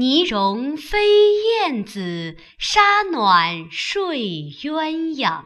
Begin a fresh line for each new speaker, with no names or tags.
泥融飞燕子，沙暖睡鸳鸯。